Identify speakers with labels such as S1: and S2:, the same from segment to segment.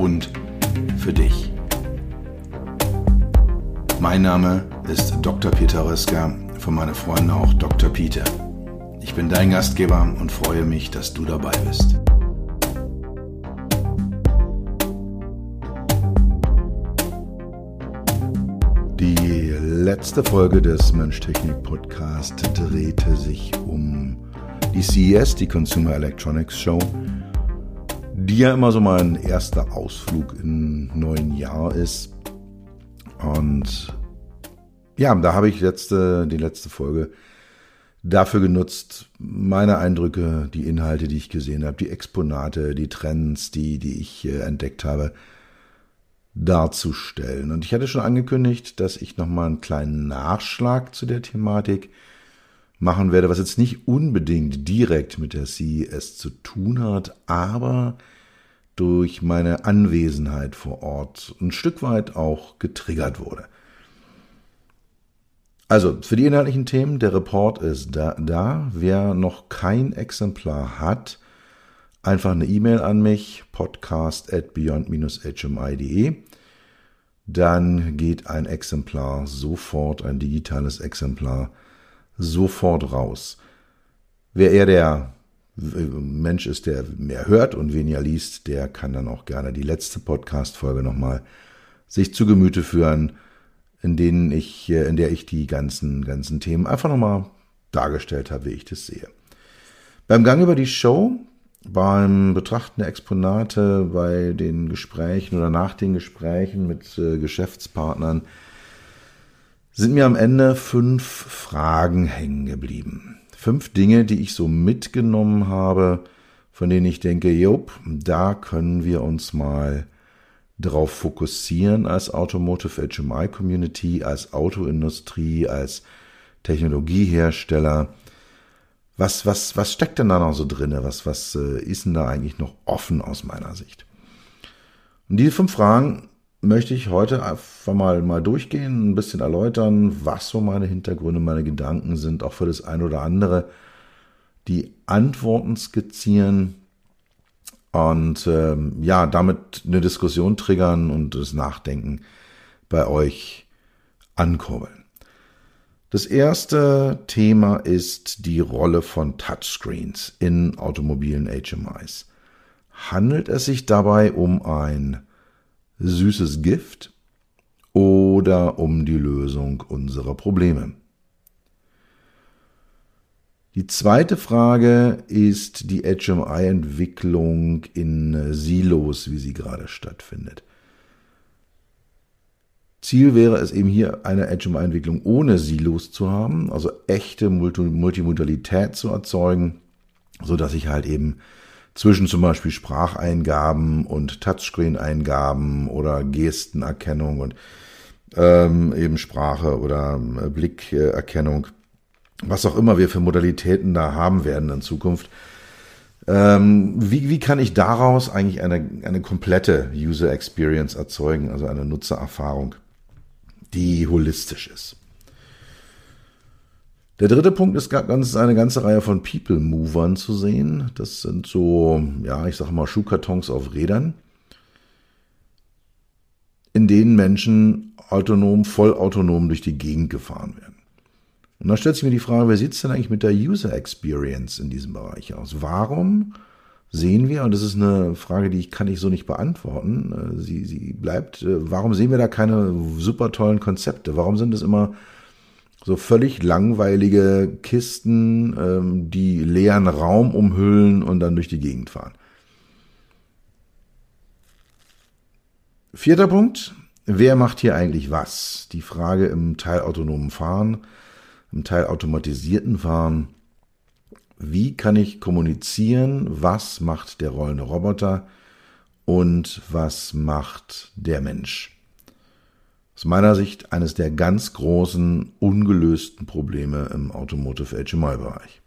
S1: und für dich. Mein Name ist Dr. Peter Röska, von meinen Freunden auch Dr. Peter. Ich bin dein Gastgeber und freue mich, dass du dabei bist. Die letzte Folge des Mensch-Technik Podcast drehte sich um die CES, die Consumer Electronics Show, die ja immer so mein erster Ausflug im neuen Jahr ist. Und ja, da habe ich letzte, die letzte Folge dafür genutzt, meine Eindrücke, die Inhalte, die ich gesehen habe, die Exponate, die Trends, die, die ich äh, entdeckt habe, darzustellen. Und ich hatte schon angekündigt, dass ich nochmal einen kleinen Nachschlag zu der Thematik machen werde, was jetzt nicht unbedingt direkt mit der CES zu tun hat, aber durch meine Anwesenheit vor Ort ein Stück weit auch getriggert wurde. Also, für die inhaltlichen Themen, der Report ist da, da. Wer noch kein Exemplar hat, einfach eine E-Mail an mich, podcast at beyond-hmi.de. Dann geht ein Exemplar sofort, ein digitales Exemplar sofort raus. Wer eher der Mensch ist, der mehr hört und weniger liest, der kann dann auch gerne die letzte Podcast-Folge nochmal sich zu Gemüte führen in denen ich, äh, in der ich die ganzen, ganzen Themen einfach nochmal dargestellt habe, wie ich das sehe. Beim Gang über die Show, beim Betrachten der Exponate, bei den Gesprächen oder nach den Gesprächen mit äh, Geschäftspartnern, sind mir am Ende fünf Fragen hängen geblieben. Fünf Dinge, die ich so mitgenommen habe, von denen ich denke, jop, da können wir uns mal darauf fokussieren als Automotive HMI Community, als Autoindustrie, als Technologiehersteller. Was, was, was steckt denn da noch so drinne? Was, was äh, ist denn da eigentlich noch offen aus meiner Sicht? Und diese fünf Fragen möchte ich heute einfach mal, mal durchgehen, ein bisschen erläutern, was so meine Hintergründe, meine Gedanken sind, auch für das eine oder andere, die Antworten skizzieren, und ähm, ja, damit eine Diskussion triggern und das Nachdenken bei euch ankurbeln. Das erste Thema ist die Rolle von Touchscreens in automobilen HMIs. Handelt es sich dabei um ein süßes Gift oder um die Lösung unserer Probleme? Die zweite Frage ist die HMI-Entwicklung in äh, Silos, wie sie gerade stattfindet. Ziel wäre es eben hier eine HMI-Entwicklung ohne Silos zu haben, also echte Multimodalität zu erzeugen, so dass ich halt eben zwischen zum Beispiel Spracheingaben und Touchscreen-Eingaben oder Gestenerkennung und ähm, eben Sprache oder äh, Blickerkennung was auch immer wir für Modalitäten da haben werden in Zukunft. Ähm, wie, wie kann ich daraus eigentlich eine, eine komplette User Experience erzeugen, also eine Nutzererfahrung, die holistisch ist? Der dritte Punkt ist ganz, eine ganze Reihe von People Movern zu sehen. Das sind so, ja, ich sage mal Schuhkartons auf Rädern, in denen Menschen autonom, vollautonom durch die Gegend gefahren werden. Und dann stellt sich mir die Frage, wer sieht es denn eigentlich mit der User Experience in diesem Bereich aus? Warum sehen wir, und das ist eine Frage, die ich kann ich so nicht beantworten, äh, sie, sie bleibt, äh, warum sehen wir da keine super tollen Konzepte? Warum sind es immer so völlig langweilige Kisten, ähm, die leeren Raum umhüllen und dann durch die Gegend fahren? Vierter Punkt. Wer macht hier eigentlich was? Die Frage im teilautonomen Fahren im Teil automatisierten Fahren. Wie kann ich kommunizieren? Was macht der rollende Roboter? und was macht der Mensch? Aus meiner Sicht eines der ganz großen ungelösten Probleme im Automotive HMI-Bereich.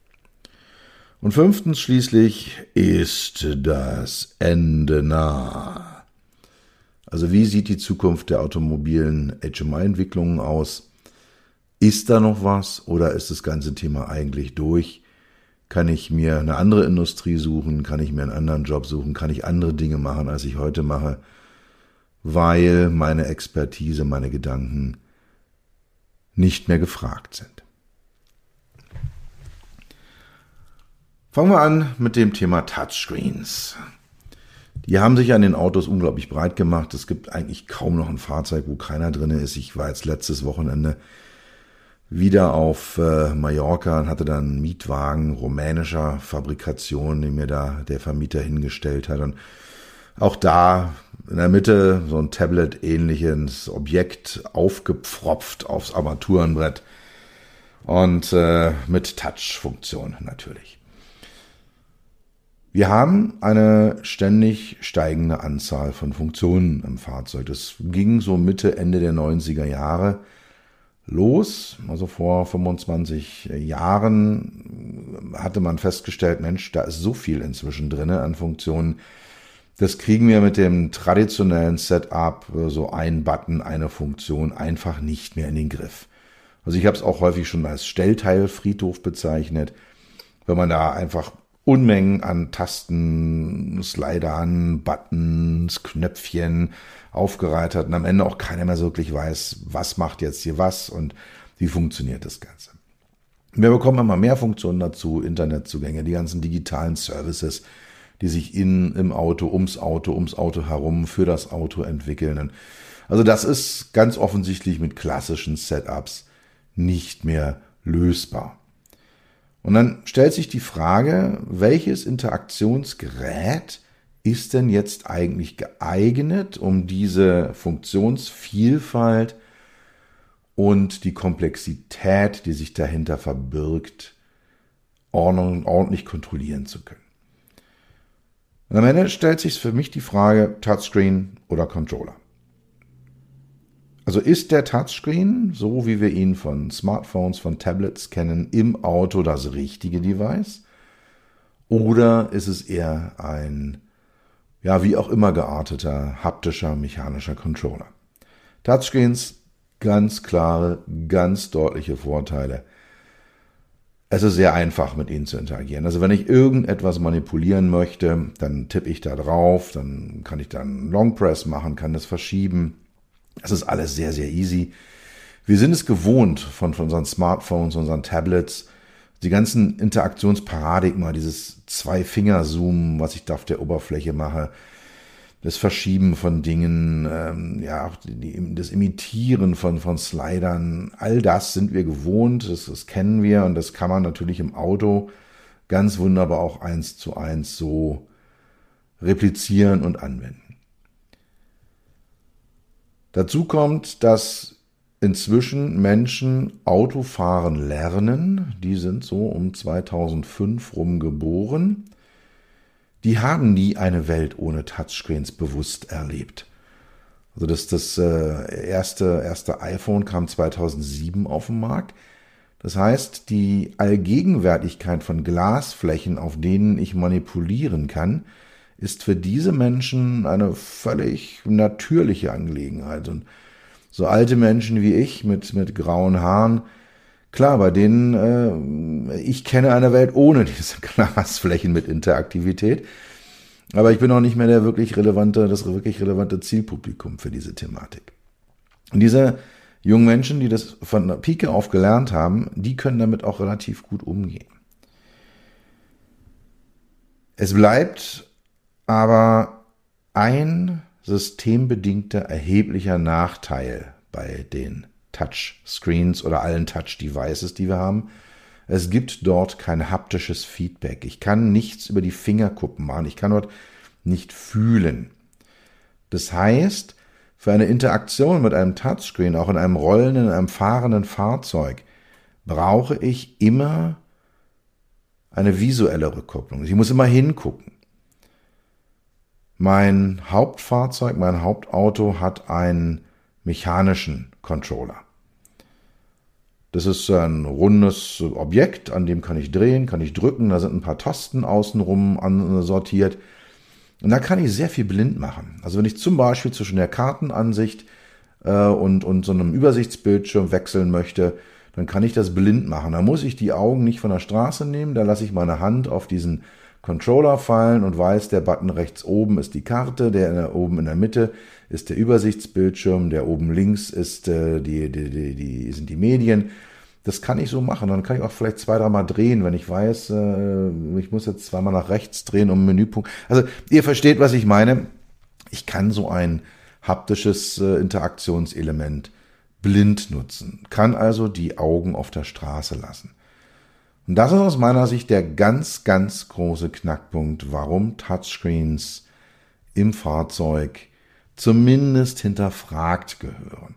S1: Und fünftens schließlich ist das Ende nah. Also wie sieht die Zukunft der automobilen HMI-Entwicklungen aus? Ist da noch was oder ist das ganze Thema eigentlich durch? Kann ich mir eine andere Industrie suchen? Kann ich mir einen anderen Job suchen? Kann ich andere Dinge machen, als ich heute mache? Weil meine Expertise, meine Gedanken nicht mehr gefragt sind. Fangen wir an mit dem Thema Touchscreens. Die haben sich an den Autos unglaublich breit gemacht. Es gibt eigentlich kaum noch ein Fahrzeug, wo keiner drin ist. Ich war jetzt letztes Wochenende wieder auf äh, Mallorca und hatte dann einen Mietwagen rumänischer Fabrikation, den mir da der Vermieter hingestellt hat. Und auch da in der Mitte so ein Tablet-ähnliches Objekt aufgepfropft aufs Armaturenbrett und äh, mit Touch-Funktion natürlich. Wir haben eine ständig steigende Anzahl von Funktionen im Fahrzeug. Das ging so Mitte, Ende der 90er Jahre los. Also vor 25 Jahren hatte man festgestellt, Mensch, da ist so viel inzwischen drinne an Funktionen. Das kriegen wir mit dem traditionellen Setup, so ein Button, eine Funktion, einfach nicht mehr in den Griff. Also ich habe es auch häufig schon als Stellteilfriedhof bezeichnet, wenn man da einfach Unmengen an Tasten, Slidern, Buttons, Knöpfchen aufgereiht hat und am Ende auch keiner mehr so wirklich weiß, was macht jetzt hier was und wie funktioniert das Ganze. Wir bekommen immer mehr Funktionen dazu, Internetzugänge, die ganzen digitalen Services, die sich in, im Auto, ums Auto, ums Auto herum, für das Auto entwickeln. Also das ist ganz offensichtlich mit klassischen Setups nicht mehr lösbar. Und dann stellt sich die Frage, welches Interaktionsgerät ist denn jetzt eigentlich geeignet, um diese Funktionsvielfalt und die Komplexität, die sich dahinter verbirgt, ordentlich kontrollieren zu können. Und am Ende stellt sich für mich die Frage Touchscreen oder Controller. Also ist der Touchscreen, so wie wir ihn von Smartphones, von Tablets kennen, im Auto das richtige Device? Oder ist es eher ein, ja, wie auch immer gearteter, haptischer, mechanischer Controller? Touchscreens, ganz klare, ganz deutliche Vorteile. Es ist sehr einfach, mit ihnen zu interagieren. Also wenn ich irgendetwas manipulieren möchte, dann tippe ich da drauf, dann kann ich dann Long Press machen, kann das verschieben das ist alles sehr, sehr easy. Wir sind es gewohnt von, von unseren Smartphones, unseren Tablets, die ganzen Interaktionsparadigma, dieses Zwei-Finger-Zoom, was ich da auf der Oberfläche mache, das Verschieben von Dingen, ähm, ja, die, das Imitieren von, von Slidern, all das sind wir gewohnt, das, das kennen wir und das kann man natürlich im Auto ganz wunderbar auch eins zu eins so replizieren und anwenden. Dazu kommt, dass inzwischen Menschen Autofahren lernen. Die sind so um 2005 rum geboren. Die haben nie eine Welt ohne Touchscreens bewusst erlebt. Also das, das äh, erste, erste iPhone kam 2007 auf den Markt. Das heißt, die Allgegenwärtigkeit von Glasflächen, auf denen ich manipulieren kann, ist für diese Menschen eine völlig natürliche Angelegenheit. Und so alte Menschen wie ich mit, mit grauen Haaren, klar, bei denen, äh, ich kenne eine Welt ohne diese Glasflächen mit Interaktivität. Aber ich bin auch nicht mehr der wirklich relevante, das wirklich relevante Zielpublikum für diese Thematik. Und diese jungen Menschen, die das von der Pike auf gelernt haben, die können damit auch relativ gut umgehen. Es bleibt aber ein systembedingter erheblicher Nachteil bei den Touchscreens oder allen Touch-Devices, die wir haben. Es gibt dort kein haptisches Feedback. Ich kann nichts über die Fingerkuppen machen. Ich kann dort nicht fühlen. Das heißt, für eine Interaktion mit einem Touchscreen, auch in einem rollenden, in einem fahrenden Fahrzeug, brauche ich immer eine visuelle Rückkopplung. Ich muss immer hingucken. Mein Hauptfahrzeug, mein Hauptauto hat einen mechanischen Controller. Das ist ein rundes Objekt, an dem kann ich drehen, kann ich drücken, da sind ein paar Tasten außenrum sortiert. Und da kann ich sehr viel blind machen. Also wenn ich zum Beispiel zwischen der Kartenansicht äh, und, und so einem Übersichtsbildschirm wechseln möchte, dann kann ich das blind machen. Da muss ich die Augen nicht von der Straße nehmen, da lasse ich meine Hand auf diesen Controller fallen und weiß, der Button rechts oben ist die Karte, der oben in der Mitte ist der Übersichtsbildschirm, der oben links ist äh, die, die, die, die, sind die Medien. Das kann ich so machen. Dann kann ich auch vielleicht zwei, dreimal drehen, wenn ich weiß, äh, ich muss jetzt zweimal nach rechts drehen, um Menüpunkt. Also ihr versteht, was ich meine. Ich kann so ein haptisches äh, Interaktionselement blind nutzen, kann also die Augen auf der Straße lassen. Und das ist aus meiner Sicht der ganz, ganz große Knackpunkt, warum Touchscreens im Fahrzeug zumindest hinterfragt gehören.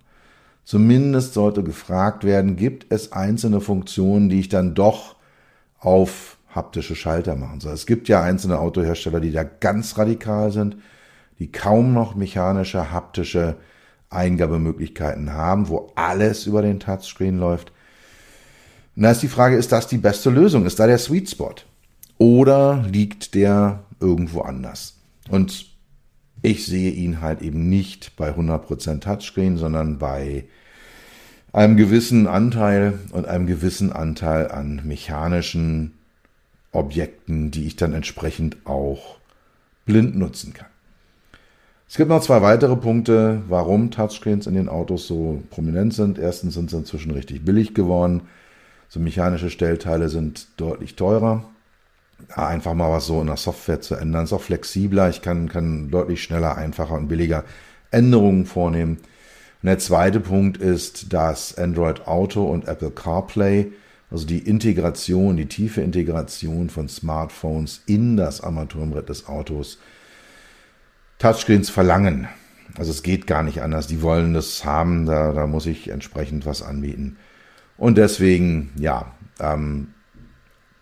S1: Zumindest sollte gefragt werden, gibt es einzelne Funktionen, die ich dann doch auf haptische Schalter machen soll. Es gibt ja einzelne Autohersteller, die da ganz radikal sind, die kaum noch mechanische, haptische Eingabemöglichkeiten haben, wo alles über den Touchscreen läuft. Und da ist die Frage, ist das die beste Lösung? Ist da der Sweet Spot? Oder liegt der irgendwo anders? Und ich sehe ihn halt eben nicht bei 100% Touchscreen, sondern bei einem gewissen Anteil und einem gewissen Anteil an mechanischen Objekten, die ich dann entsprechend auch blind nutzen kann. Es gibt noch zwei weitere Punkte, warum Touchscreens in den Autos so prominent sind. Erstens sind sie inzwischen richtig billig geworden. So mechanische Stellteile sind deutlich teurer. Ja, einfach mal was so in der Software zu ändern, ist auch flexibler. Ich kann, kann deutlich schneller, einfacher und billiger Änderungen vornehmen. Und der zweite Punkt ist, dass Android Auto und Apple CarPlay, also die Integration, die tiefe Integration von Smartphones in das Armaturenbrett des Autos, Touchscreens verlangen. Also es geht gar nicht anders. Die wollen das haben, da, da muss ich entsprechend was anbieten. Und deswegen, ja, ähm,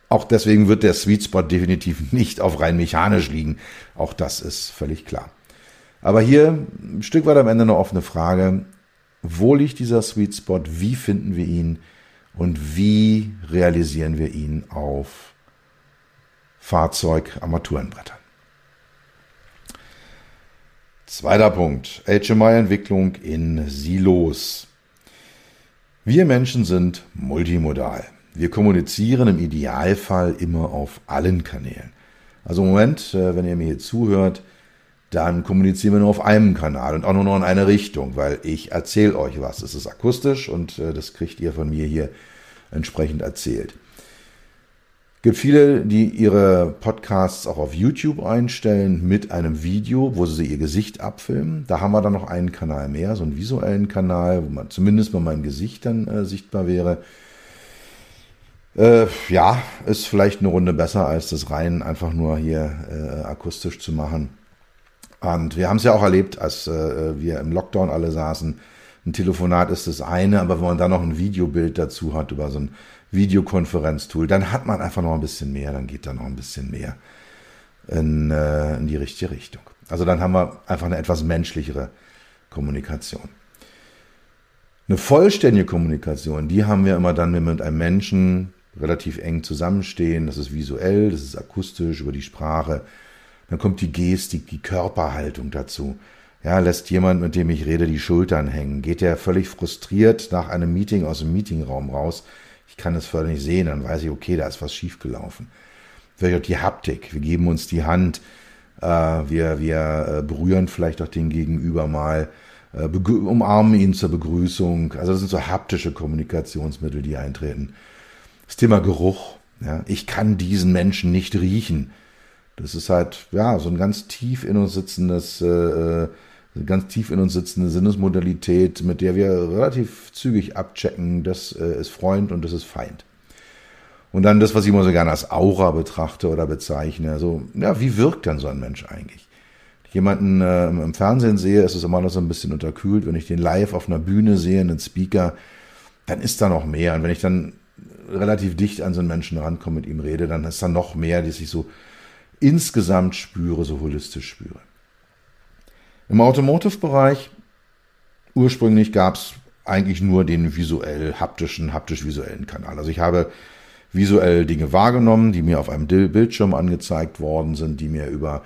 S1: auch deswegen wird der Sweet Spot definitiv nicht auf rein mechanisch liegen. Auch das ist völlig klar. Aber hier ein Stück weit am Ende eine offene Frage. Wo liegt dieser Sweet Spot? Wie finden wir ihn? Und wie realisieren wir ihn auf Fahrzeug-Armaturenbrettern? Zweiter Punkt. HMI-Entwicklung in Silos. Wir Menschen sind multimodal. Wir kommunizieren im Idealfall immer auf allen Kanälen. Also Moment, äh, wenn ihr mir hier zuhört, dann kommunizieren wir nur auf einem Kanal und auch nur noch in eine Richtung, weil ich erzähle euch was. Es ist akustisch und äh, das kriegt ihr von mir hier entsprechend erzählt gibt viele, die ihre Podcasts auch auf YouTube einstellen mit einem Video, wo sie ihr Gesicht abfilmen. Da haben wir dann noch einen Kanal mehr, so einen visuellen Kanal, wo man zumindest mal mein Gesicht dann äh, sichtbar wäre. Äh, ja, ist vielleicht eine Runde besser, als das rein einfach nur hier äh, akustisch zu machen. Und wir haben es ja auch erlebt, als äh, wir im Lockdown alle saßen. Ein Telefonat ist das eine, aber wenn man dann noch ein Videobild dazu hat über so ein Videokonferenztool, dann hat man einfach noch ein bisschen mehr, dann geht da noch ein bisschen mehr in, äh, in die richtige Richtung. Also dann haben wir einfach eine etwas menschlichere Kommunikation. Eine vollständige Kommunikation, die haben wir immer dann, wenn wir mit einem Menschen relativ eng zusammenstehen. Das ist visuell, das ist akustisch über die Sprache. Dann kommt die Gestik, die Körperhaltung dazu. Ja, lässt jemand, mit dem ich rede, die Schultern hängen? Geht der völlig frustriert nach einem Meeting aus dem Meetingraum raus? Ich kann vorher nicht sehen, dann weiß ich, okay, da ist was schiefgelaufen. Vielleicht auch die Haptik, wir geben uns die Hand, äh, wir, wir äh, berühren vielleicht auch den Gegenüber mal, äh, umarmen ihn zur Begrüßung. Also das sind so haptische Kommunikationsmittel, die eintreten. Das Thema Geruch. Ja, ich kann diesen Menschen nicht riechen. Das ist halt ja so ein ganz tief in uns sitzendes äh ganz tief in uns sitzende Sinnesmodalität, mit der wir relativ zügig abchecken, das äh, ist Freund und das ist Feind. Und dann das, was ich immer so gerne als Aura betrachte oder bezeichne. Also, ja, wie wirkt dann so ein Mensch eigentlich? Wenn ich jemanden äh, im Fernsehen sehe, ist es immer noch so ein bisschen unterkühlt. Wenn ich den live auf einer Bühne sehe, einen Speaker, dann ist da noch mehr. Und wenn ich dann relativ dicht an so einen Menschen rankomme, mit ihm rede, dann ist da noch mehr, dass ich so insgesamt spüre, so holistisch spüre. Im Automotive-Bereich ursprünglich gab es eigentlich nur den visuell haptischen, haptisch-visuellen Kanal. Also ich habe visuell Dinge wahrgenommen, die mir auf einem Bildschirm angezeigt worden sind, die mir über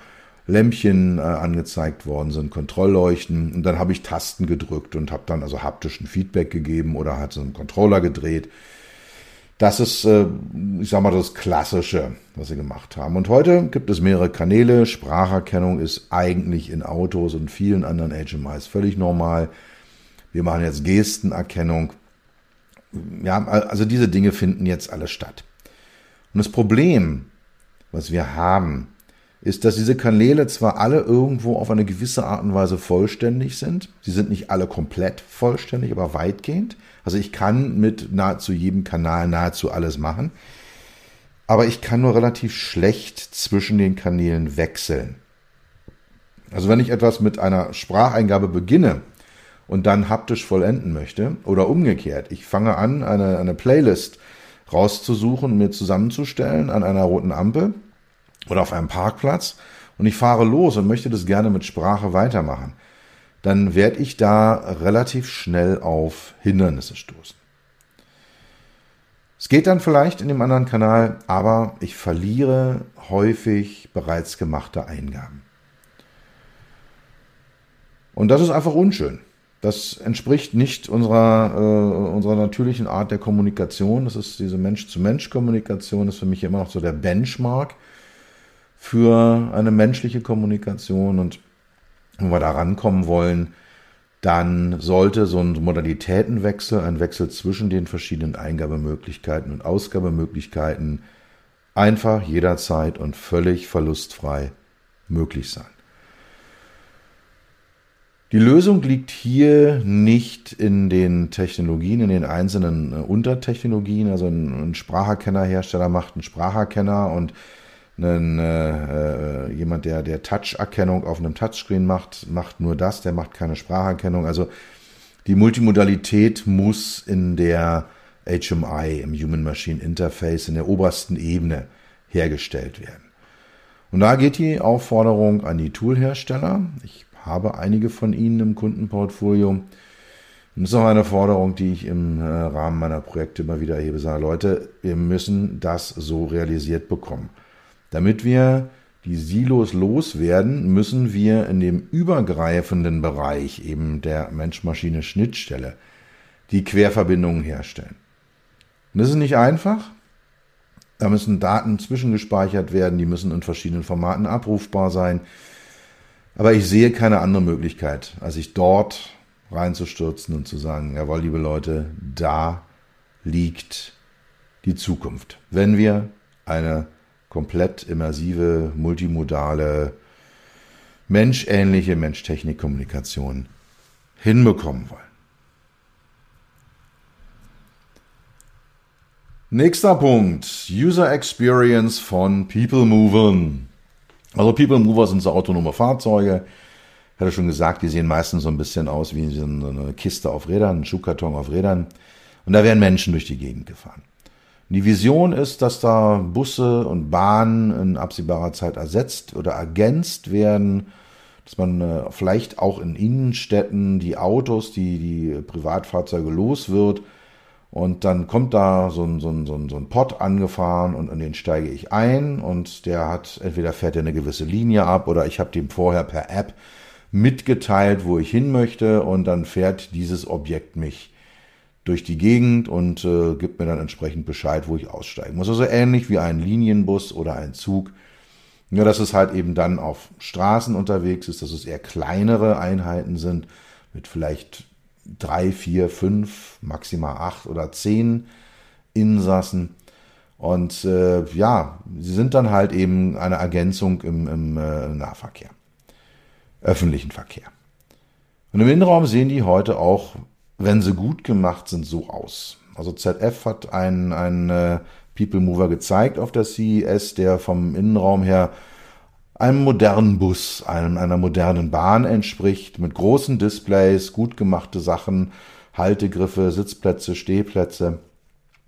S1: Lämpchen äh, angezeigt worden sind, Kontrollleuchten. Und dann habe ich Tasten gedrückt und habe dann also haptischen Feedback gegeben oder hat so einen Controller gedreht. Das ist, äh, ich sag mal, das Klassische, was sie gemacht haben. Und heute gibt es mehrere Kanäle. Spracherkennung ist eigentlich in Autos und vielen anderen HMIs völlig normal. Wir machen jetzt Gestenerkennung. Ja, also diese Dinge finden jetzt alle statt. Und das Problem, was wir haben, ist, dass diese Kanäle zwar alle irgendwo auf eine gewisse Art und Weise vollständig sind. Sie sind nicht alle komplett vollständig, aber weitgehend. Also ich kann mit nahezu jedem Kanal nahezu alles machen. Aber ich kann nur relativ schlecht zwischen den Kanälen wechseln. Also wenn ich etwas mit einer Spracheingabe beginne und dann haptisch vollenden möchte oder umgekehrt, ich fange an, eine, eine Playlist rauszusuchen, mir zusammenzustellen an einer roten Ampel oder auf einem Parkplatz und ich fahre los und möchte das gerne mit Sprache weitermachen, dann werde ich da relativ schnell auf Hindernisse stoßen. Es geht dann vielleicht in dem anderen Kanal, aber ich verliere häufig bereits gemachte Eingaben. Und das ist einfach unschön. Das entspricht nicht unserer, äh, unserer natürlichen Art der Kommunikation. Das ist diese Mensch-zu-Mensch-Kommunikation, ist für mich immer noch so der Benchmark für eine menschliche Kommunikation. Und wenn wir da rankommen wollen, dann sollte so ein Modalitätenwechsel, ein Wechsel zwischen den verschiedenen Eingabemöglichkeiten und Ausgabemöglichkeiten einfach jederzeit und völlig verlustfrei möglich sein. Die Lösung liegt hier nicht in den Technologien, in den einzelnen äh, Untertechnologien. Also ein, ein Spracherkennerhersteller macht einen Spracherkenner und ein, äh, äh, jemand, der, der Touch-Erkennung auf einem Touchscreen macht, macht nur das, der macht keine Spracherkennung. Also die Multimodalität muss in der HMI, im Human Machine Interface, in der obersten Ebene hergestellt werden. Und da geht die Aufforderung an die Toolhersteller. Ich habe einige von ihnen im Kundenportfolio. Und das ist auch eine Forderung, die ich im äh, Rahmen meiner Projekte immer wieder erhebe. Sage, Leute, wir müssen das so realisiert bekommen. Damit wir die Silos loswerden, müssen wir in dem übergreifenden Bereich eben der Mensch-Maschine-Schnittstelle die Querverbindungen herstellen. Und das ist nicht einfach. Da müssen Daten zwischengespeichert werden, die müssen in verschiedenen Formaten abrufbar sein. Aber ich sehe keine andere Möglichkeit, als sich dort reinzustürzen und zu sagen, jawohl, liebe Leute, da liegt die Zukunft. Wenn wir eine komplett immersive, multimodale, menschähnliche Mensch-Technik-Kommunikation hinbekommen wollen. Nächster Punkt, User Experience von People Movern. Also People Mover sind so autonome Fahrzeuge. Ich hatte schon gesagt, die sehen meistens so ein bisschen aus wie so eine Kiste auf Rädern, ein Schuhkarton auf Rädern. Und da werden Menschen durch die Gegend gefahren. Die Vision ist, dass da Busse und Bahnen in absehbarer Zeit ersetzt oder ergänzt werden, dass man äh, vielleicht auch in Innenstädten die Autos, die, die Privatfahrzeuge los wird. Und dann kommt da so ein, so ein, so ein, so ein Pott angefahren und an den steige ich ein und der hat, entweder fährt er eine gewisse Linie ab oder ich habe dem vorher per App mitgeteilt, wo ich hin möchte und dann fährt dieses Objekt mich durch die Gegend und äh, gibt mir dann entsprechend Bescheid, wo ich aussteigen muss. Also ähnlich wie ein Linienbus oder ein Zug. Nur, dass es halt eben dann auf Straßen unterwegs ist, dass es eher kleinere Einheiten sind mit vielleicht drei, vier, fünf, maximal acht oder zehn Insassen. Und äh, ja, sie sind dann halt eben eine Ergänzung im, im äh, Nahverkehr, öffentlichen Verkehr. Und im Innenraum sehen die heute auch, wenn sie gut gemacht sind, so aus. Also ZF hat einen, einen äh, People Mover gezeigt auf der CES, der vom Innenraum her einem modernen Bus, einem, einer modernen Bahn entspricht, mit großen Displays, gut gemachte Sachen, Haltegriffe, Sitzplätze, Stehplätze.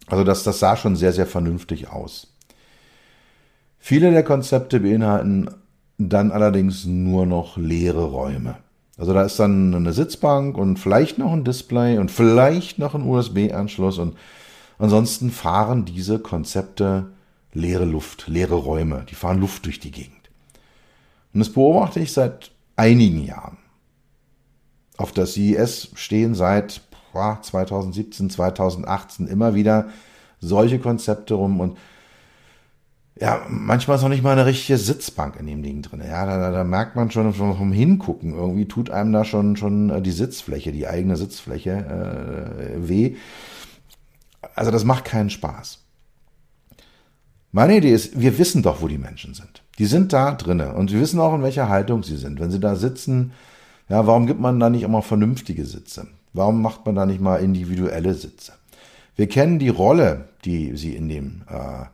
S1: Also das, das sah schon sehr, sehr vernünftig aus. Viele der Konzepte beinhalten dann allerdings nur noch leere Räume. Also da ist dann eine Sitzbank und vielleicht noch ein Display und vielleicht noch ein USB-Anschluss und ansonsten fahren diese Konzepte leere Luft, leere Räume, die fahren Luft durch die Gegend. Und das beobachte ich seit einigen Jahren. Auf der CES stehen seit 2017, 2018 immer wieder solche Konzepte rum und ja, manchmal ist noch nicht mal eine richtige Sitzbank in dem Ding drin. Ja, da, da merkt man schon vom Hingucken, irgendwie tut einem da schon, schon äh, die Sitzfläche, die eigene Sitzfläche äh, weh. Also das macht keinen Spaß. Meine Idee ist, wir wissen doch, wo die Menschen sind. Die sind da drinnen und wir wissen auch, in welcher Haltung sie sind. Wenn sie da sitzen, ja, warum gibt man da nicht immer vernünftige Sitze? Warum macht man da nicht mal individuelle Sitze? Wir kennen die Rolle, die sie in dem äh,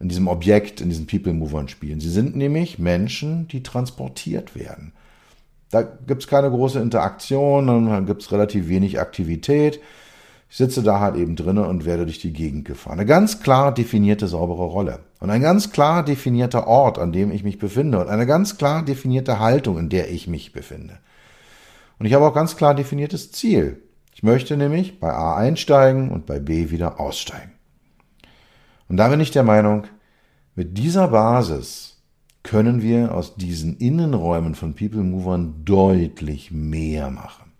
S1: in diesem Objekt, in diesen People Movern spielen. Sie sind nämlich Menschen, die transportiert werden. Da gibt's keine große Interaktion, dann gibt's relativ wenig Aktivität. Ich sitze da halt eben drinnen und werde durch die Gegend gefahren. Eine ganz klar definierte, saubere Rolle. Und ein ganz klar definierter Ort, an dem ich mich befinde. Und eine ganz klar definierte Haltung, in der ich mich befinde. Und ich habe auch ganz klar definiertes Ziel. Ich möchte nämlich bei A einsteigen und bei B wieder aussteigen. Und da bin ich der Meinung, mit dieser Basis können wir aus diesen Innenräumen von People Movern deutlich mehr machen.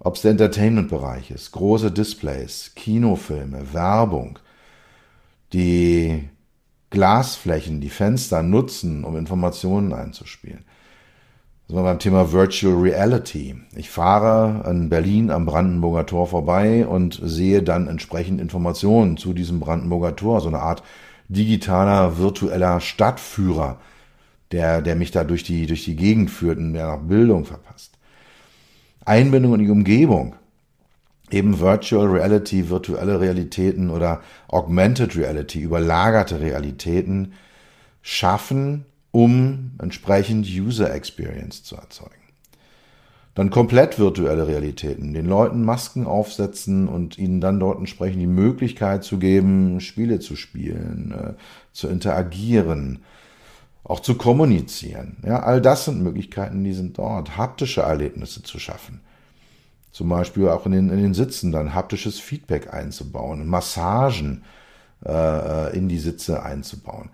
S1: Ob es der Entertainment-Bereich ist, große Displays, Kinofilme, Werbung, die Glasflächen, die Fenster nutzen, um Informationen einzuspielen. Das war beim Thema Virtual Reality. Ich fahre in Berlin am Brandenburger Tor vorbei und sehe dann entsprechend Informationen zu diesem Brandenburger Tor, so eine Art digitaler, virtueller Stadtführer, der, der mich da durch die, durch die Gegend führt und mir nach Bildung verpasst. Einbindung in die Umgebung. Eben Virtual Reality, virtuelle Realitäten oder Augmented Reality, überlagerte Realitäten schaffen um entsprechend User Experience zu erzeugen. Dann komplett virtuelle Realitäten, den Leuten Masken aufsetzen und ihnen dann dort entsprechend die Möglichkeit zu geben, Spiele zu spielen, äh, zu interagieren, auch zu kommunizieren. Ja, all das sind Möglichkeiten, die sind dort, haptische Erlebnisse zu schaffen. Zum Beispiel auch in den, in den Sitzen dann haptisches Feedback einzubauen, Massagen äh, äh in die Sitze einzubauen.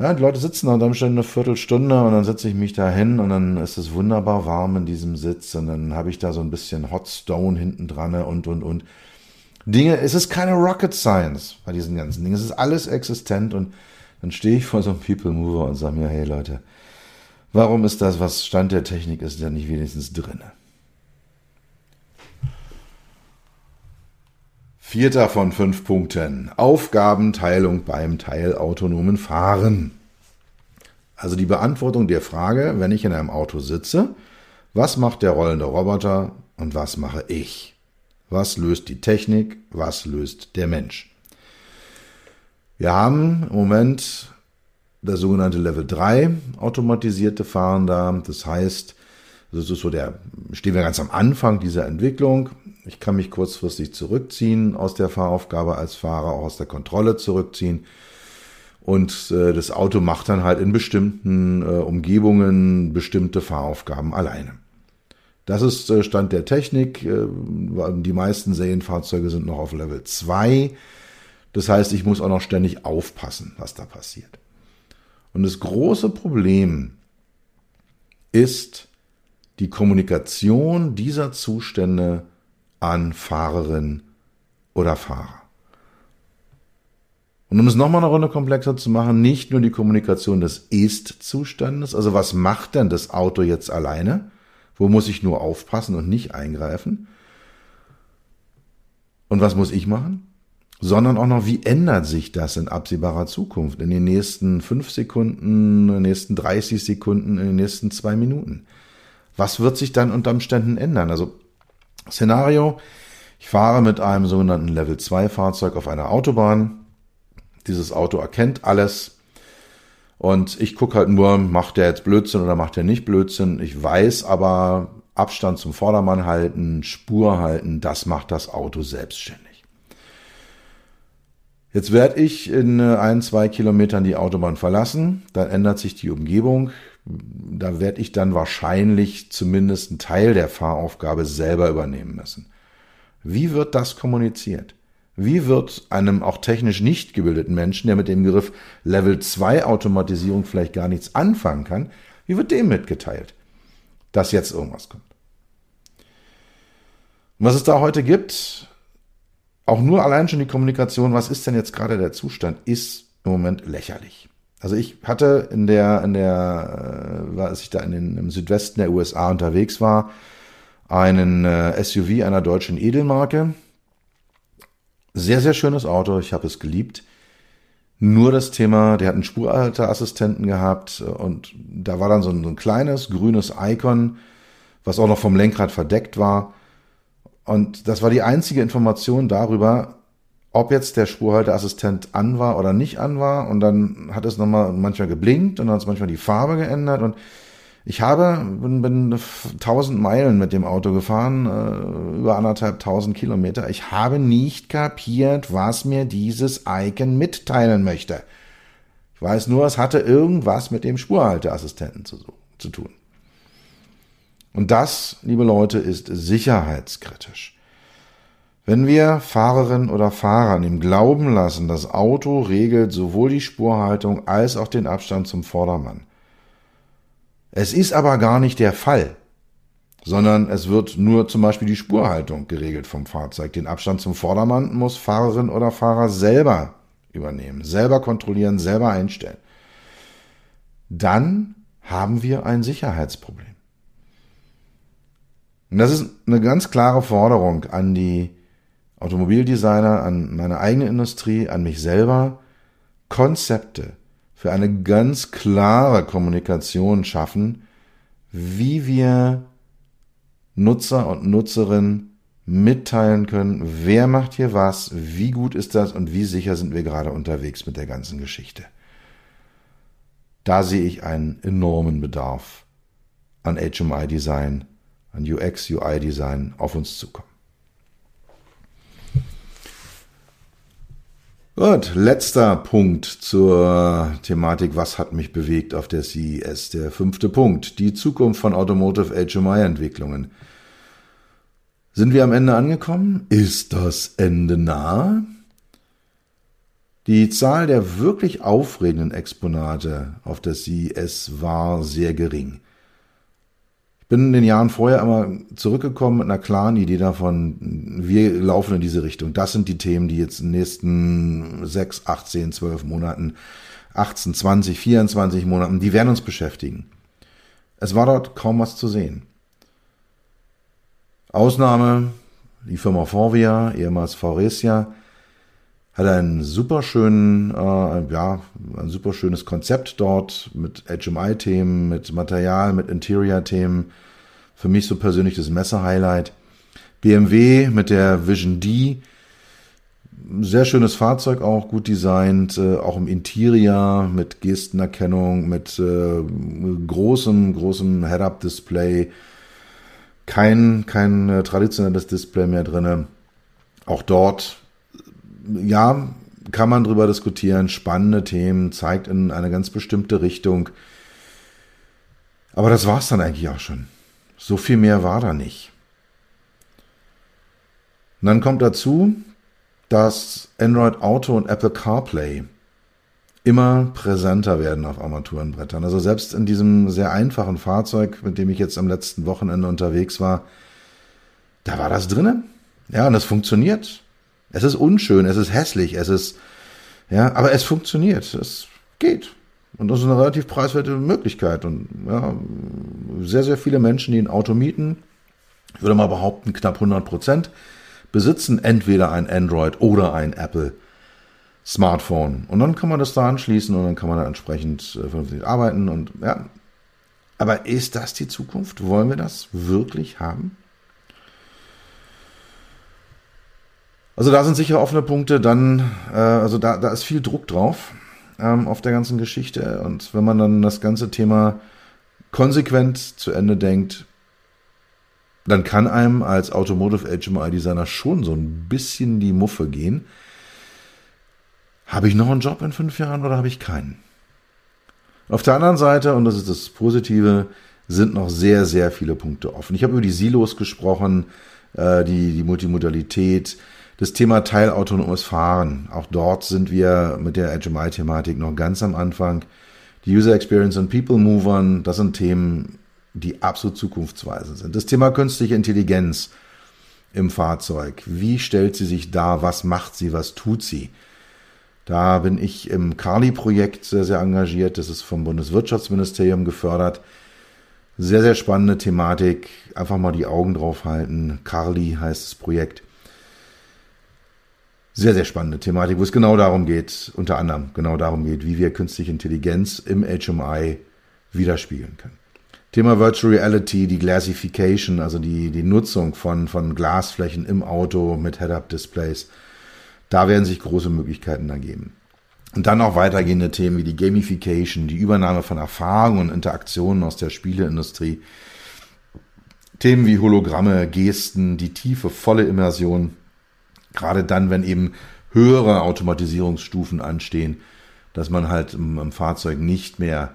S1: Ja, die Leute sitzen dann schon eine Viertelstunde und dann setze ich mich da hin und dann ist es wunderbar warm in diesem Sitz und dann habe ich da so ein bisschen Hot Stone hinten dran und, und, und. Dinge, es ist keine Rocket Science bei diesen ganzen Dingen. Es ist alles existent und dann stehe ich vor so einem People Mover und sage mir, hey Leute, warum ist das, was Stand der Technik ist, ja nicht wenigstens drinne? Vierter von fünf Punkten. Aufgabenteilung beim teilautonomen Fahren. Also die Beantwortung der Frage, wenn ich in einem Auto sitze, was macht der rollende Roboter und was mache ich? Was löst die Technik? Was löst der Mensch? Wir haben im Moment das sogenannte Level 3 automatisierte Fahren da. Das heißt, das ist so der, stehen wir ganz am Anfang dieser Entwicklung. Ich kann mich kurzfristig zurückziehen aus der Fahraufgabe als Fahrer, auch aus der Kontrolle zurückziehen. Und äh, das Auto macht dann halt in bestimmten äh, Umgebungen bestimmte Fahraufgaben alleine. Das ist äh, Stand der Technik. Äh, die meisten Serienfahrzeuge sind noch auf Level 2. Das heißt, ich muss auch noch ständig aufpassen, was da passiert. Und das große Problem ist die Kommunikation dieser Zustände an Fahrerin oder Fahrer. Und um es nochmal eine Runde komplexer zu machen, nicht nur die Kommunikation des Ist-Zustandes, also was macht denn das Auto jetzt alleine? Wo muss ich nur aufpassen und nicht eingreifen? Und was muss ich machen? Sondern auch noch, wie ändert sich das in absehbarer Zukunft, in den nächsten fünf Sekunden, in den nächsten 30 Sekunden, in den nächsten zwei Minuten? Was wird sich dann unter Umständen ändern? Also Szenario, ich fahre mit einem sogenannten Level 2 Fahrzeug auf einer Autobahn. Dieses Auto erkennt alles. Und ich gucke halt nur, macht der jetzt Blödsinn oder macht der nicht Blödsinn. Ich weiß aber, Abstand zum Vordermann halten, Spur halten, das macht das Auto selbstständig. Jetzt werde ich in ein, zwei Kilometern die Autobahn verlassen, dann ändert sich die Umgebung, Da werde ich dann wahrscheinlich zumindest einen Teil der Fahraufgabe selber übernehmen müssen. Wie wird das kommuniziert? Wie wird einem auch technisch nicht gebildeten Menschen, der mit dem Begriff Level 2 Automatisierung vielleicht gar nichts anfangen kann, wie wird dem mitgeteilt, dass jetzt irgendwas kommt? Und was es da heute gibt, auch nur allein schon die Kommunikation, was ist denn jetzt gerade der Zustand, ist im Moment lächerlich. Also ich hatte in der, in der, äh, als ich da in den, im Südwesten der USA unterwegs war, einen äh, SUV einer deutschen Edelmarke, sehr, sehr schönes Auto, ich habe es geliebt. Nur das Thema, der hat einen Spurhalteassistenten gehabt und da war dann so ein, so ein kleines grünes Icon, was auch noch vom Lenkrad verdeckt war. Und das war die einzige Information darüber, ob jetzt der Spurhalteassistent an war oder nicht an war. Und dann hat es nochmal manchmal geblinkt und dann hat es manchmal die Farbe geändert. Und ich habe, bin, bin tausend Meilen mit dem Auto gefahren, äh, über anderthalb tausend Kilometer. Ich habe nicht kapiert, was mir dieses Icon mitteilen möchte. Ich weiß nur, es hatte irgendwas mit dem Spurhalteassistenten zu, zu tun. Und das, liebe Leute, ist sicherheitskritisch. Wenn wir Fahrerinnen oder Fahrern im Glauben lassen, das Auto regelt sowohl die Spurhaltung als auch den Abstand zum Vordermann, es ist aber gar nicht der Fall, sondern es wird nur zum Beispiel die Spurhaltung geregelt vom Fahrzeug. Den Abstand zum Vordermann muss Fahrerin oder Fahrer selber übernehmen, selber kontrollieren, selber einstellen. Dann haben wir ein Sicherheitsproblem. Und das ist eine ganz klare Forderung an die Automobildesigner, an meine eigene Industrie, an mich selber, Konzepte, für eine ganz klare Kommunikation schaffen, wie wir Nutzer und Nutzerinnen mitteilen können, wer macht hier was, wie gut ist das und wie sicher sind wir gerade unterwegs mit der ganzen Geschichte. Da sehe ich einen enormen Bedarf an HMI-Design, an UX-UI-Design auf uns zukommen. Gut, letzter Punkt zur Thematik, was hat mich bewegt auf der CES. Der fünfte Punkt, die Zukunft von Automotive HMI-Entwicklungen. Sind wir am Ende angekommen? Ist das Ende nah? Die Zahl der wirklich aufregenden Exponate auf der CES war sehr gering bin in den Jahren vorher immer zurückgekommen mit einer klaren Idee davon, wir laufen in diese Richtung. Das sind die Themen, die jetzt in den nächsten sechs, 18, 12 Monaten, 18, 20, 24 Monaten, die werden uns beschäftigen. Es war dort kaum was zu sehen. Ausnahme, die Firma Forvia, ehemals Faurecia, hat einen super schönen, äh, ja, ein super schönes Konzept dort mit HMI-Themen, mit Material, mit Interior-Themen. Für mich so persönlich das Messer-Highlight. BMW mit der Vision D. Sehr schönes Fahrzeug auch, gut designt, äh, auch im Interior mit Gestenerkennung, mit äh, großem, großem Head-Up-Display. Kein, kein äh, traditionelles Display mehr drinne. Auch dort ja, kann man drüber diskutieren, spannende Themen, zeigt in eine ganz bestimmte Richtung. Aber das war es dann eigentlich auch schon. So viel mehr war da nicht. Und dann kommt dazu, dass Android Auto und Apple CarPlay immer präsenter werden auf Armaturenbrettern. Also selbst in diesem sehr einfachen Fahrzeug, mit dem ich jetzt am letzten Wochenende unterwegs war, da war das drinnen. Ja, und das funktioniert. Es ist unschön, es ist hässlich, es ist, ja, aber es funktioniert, es geht. Und das ist eine relativ preiswerte Möglichkeit. Und ja, sehr, sehr viele Menschen, die ein Auto mieten, ich würde mal behaupten, knapp 100 Prozent, besitzen entweder ein Android oder ein Apple Smartphone. Und dann kann man das da anschließen und dann kann man da entsprechend äh, vernünftig arbeiten. Und ja, aber ist das die Zukunft? Wollen wir das wirklich haben? Also da sind sicher offene Punkte, dann, äh, also da, da ist viel Druck drauf ähm, auf der ganzen Geschichte. Und wenn man dann das ganze Thema konsequent zu Ende denkt, dann kann einem als Automotive HMI Designer schon so ein bisschen die Muffe gehen. Habe ich noch einen Job in fünf Jahren oder habe ich keinen? Auf der anderen Seite, und das ist das Positive, sind noch sehr, sehr viele Punkte offen. Ich habe über die Silos gesprochen, äh, die, die Multimodalität, das Thema teilautonomes Fahren. Auch dort sind wir mit der HMI-Thematik noch ganz am Anfang. Die User Experience und People Movern, das sind Themen, die absolut zukunftsweisend sind. Das Thema künstliche Intelligenz im Fahrzeug. Wie stellt sie sich dar? Was macht sie? Was tut sie? Da bin ich im Carly-Projekt sehr, sehr engagiert. Das ist vom Bundeswirtschaftsministerium gefördert. Sehr, sehr spannende Thematik. Einfach mal die Augen drauf halten. Carly heißt das Projekt. Sehr, sehr spannende Thematik, wo es genau darum geht, unter anderem genau darum geht, wie wir künstliche Intelligenz im HMI widerspiegeln können. Thema Virtual Reality, die Glassification, also die, die Nutzung von, von Glasflächen im Auto mit Head-Up-Displays. Da werden sich große Möglichkeiten ergeben. Und dann auch weitergehende Themen wie die Gamification, die Übernahme von Erfahrungen und Interaktionen aus der Spieleindustrie. Themen wie Hologramme, Gesten, die tiefe, volle Immersion Gerade dann, wenn eben höhere Automatisierungsstufen anstehen, dass man halt im, im Fahrzeug nicht mehr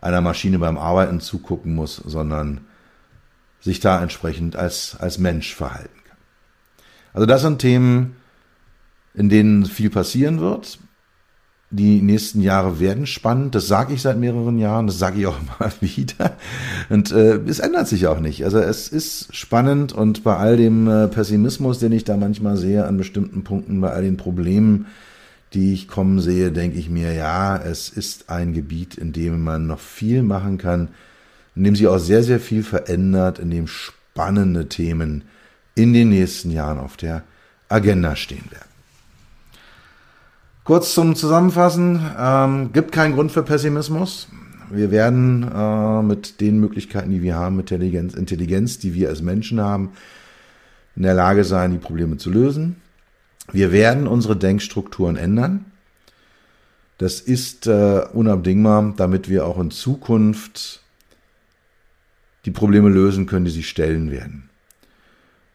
S1: einer Maschine beim Arbeiten zugucken muss, sondern sich da entsprechend als, als Mensch verhalten kann. Also das sind Themen, in denen viel passieren wird. Die nächsten Jahre werden spannend. Das sage ich seit mehreren Jahren. Das sage ich auch immer wieder. Und äh, es ändert sich auch nicht. Also es ist spannend und bei all dem äh, Pessimismus, den ich da manchmal sehe an bestimmten Punkten, bei all den Problemen, die ich kommen sehe, denke ich mir, ja, es ist ein Gebiet, in dem man noch viel machen kann, in dem sich auch sehr, sehr viel verändert, in dem spannende Themen in den nächsten Jahren auf der Agenda stehen werden. Kurz zum Zusammenfassen, ähm, gibt keinen Grund für Pessimismus. Wir werden äh, mit den Möglichkeiten, die wir haben, mit der Intelligenz, die wir als Menschen haben, in der Lage sein, die Probleme zu lösen. Wir werden unsere Denkstrukturen ändern. Das ist äh, unabdingbar, damit wir auch in Zukunft die Probleme lösen können, die sich stellen werden.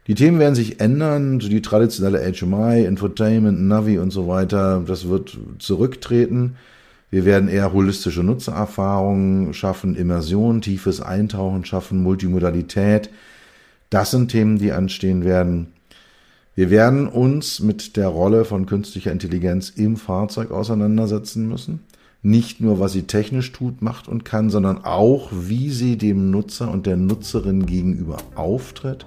S1: Die Themen werden sich ändern, die traditionelle HMI, Infotainment, Navi und so weiter, das wird zurücktreten. Wir werden eher holistische Nutzererfahrungen schaffen, Immersion, tiefes Eintauchen schaffen, Multimodalität. Das sind Themen, die anstehen werden. Wir werden uns mit der Rolle von künstlicher Intelligenz im Fahrzeug auseinandersetzen müssen. Nicht nur, was sie technisch tut, macht und kann, sondern auch, wie sie dem Nutzer und der Nutzerin gegenüber auftritt.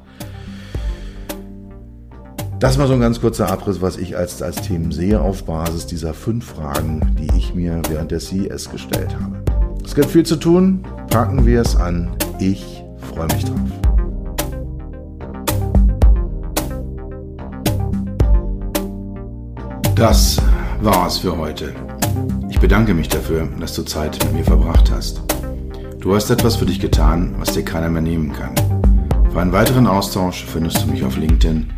S1: Das war so ein ganz kurzer Abriss, was ich als, als Themen sehe auf Basis dieser fünf Fragen, die ich mir während der CES gestellt habe. Es gibt viel zu tun, packen wir es an. Ich freue mich drauf. Das war's für heute. Ich bedanke mich dafür, dass du Zeit mit mir verbracht hast. Du hast etwas für dich getan, was dir keiner mehr nehmen kann. Für einen weiteren Austausch findest du mich auf LinkedIn